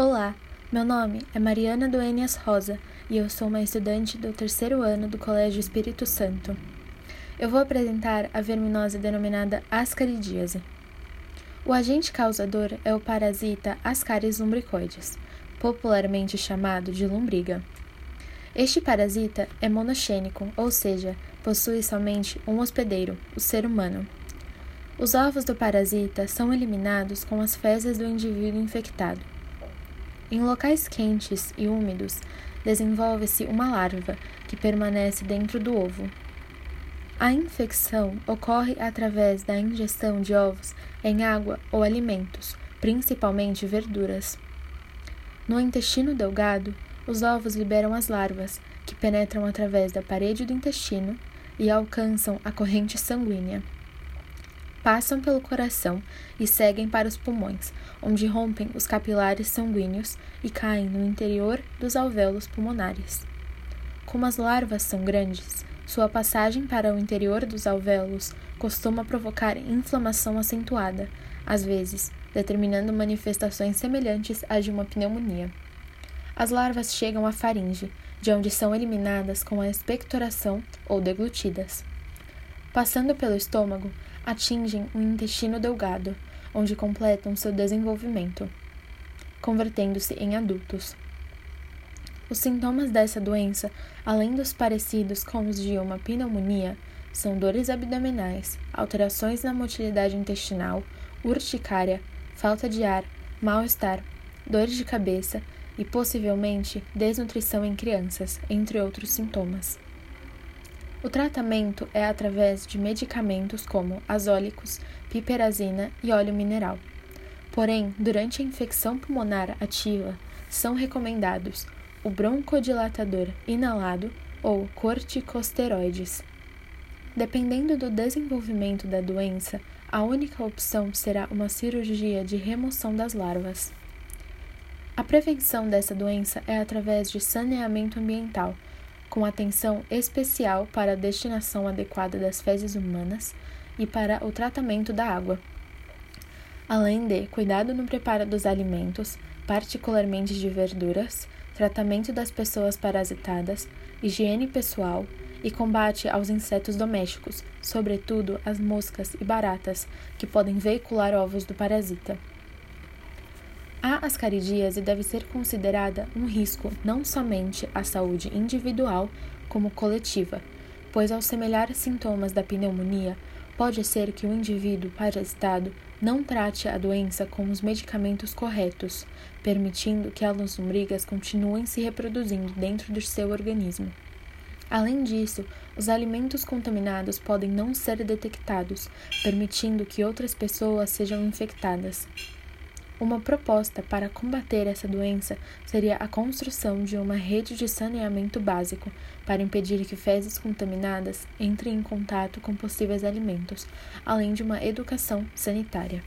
Olá, meu nome é Mariana Duenas Rosa e eu sou uma estudante do terceiro ano do Colégio Espírito Santo. Eu vou apresentar a verminose denominada ascaridíase. O agente causador é o parasita Ascaris lumbricoides, popularmente chamado de lombriga. Este parasita é monogênico, ou seja, possui somente um hospedeiro, o ser humano. Os ovos do parasita são eliminados com as fezes do indivíduo infectado. Em locais quentes e úmidos, desenvolve-se uma larva que permanece dentro do ovo. A infecção ocorre através da ingestão de ovos em água ou alimentos, principalmente verduras. No intestino delgado, os ovos liberam as larvas, que penetram através da parede do intestino e alcançam a corrente sanguínea passam pelo coração e seguem para os pulmões, onde rompem os capilares sanguíneos e caem no interior dos alvéolos pulmonares. Como as larvas são grandes, sua passagem para o interior dos alvéolos costuma provocar inflamação acentuada, às vezes, determinando manifestações semelhantes às de uma pneumonia. As larvas chegam à faringe, de onde são eliminadas com a expectoração ou deglutidas. Passando pelo estômago, atingem o intestino delgado, onde completam seu desenvolvimento, convertendo-se em adultos. Os sintomas dessa doença, além dos parecidos com os de uma pneumonia, são dores abdominais, alterações na motilidade intestinal, urticária, falta de ar, mal-estar, dores de cabeça e possivelmente desnutrição em crianças, entre outros sintomas. O tratamento é através de medicamentos como azólicos, piperazina e óleo mineral. Porém, durante a infecção pulmonar ativa, são recomendados o broncodilatador inalado ou corticosteroides. Dependendo do desenvolvimento da doença, a única opção será uma cirurgia de remoção das larvas. A prevenção dessa doença é através de saneamento ambiental com atenção especial para a destinação adequada das fezes humanas e para o tratamento da água. Além de cuidado no preparo dos alimentos, particularmente de verduras, tratamento das pessoas parasitadas, higiene pessoal e combate aos insetos domésticos, sobretudo as moscas e baratas, que podem veicular ovos do parasita. A ascaridíase deve ser considerada um risco não somente à saúde individual, como coletiva, pois ao semelhar sintomas da pneumonia, pode ser que o indivíduo parasitado não trate a doença com os medicamentos corretos, permitindo que as lombrigas continuem se reproduzindo dentro do seu organismo. Além disso, os alimentos contaminados podem não ser detectados, permitindo que outras pessoas sejam infectadas. Uma proposta para combater essa doença seria a construção de uma rede de saneamento básico para impedir que fezes contaminadas entrem em contato com possíveis alimentos, além de uma educação sanitária.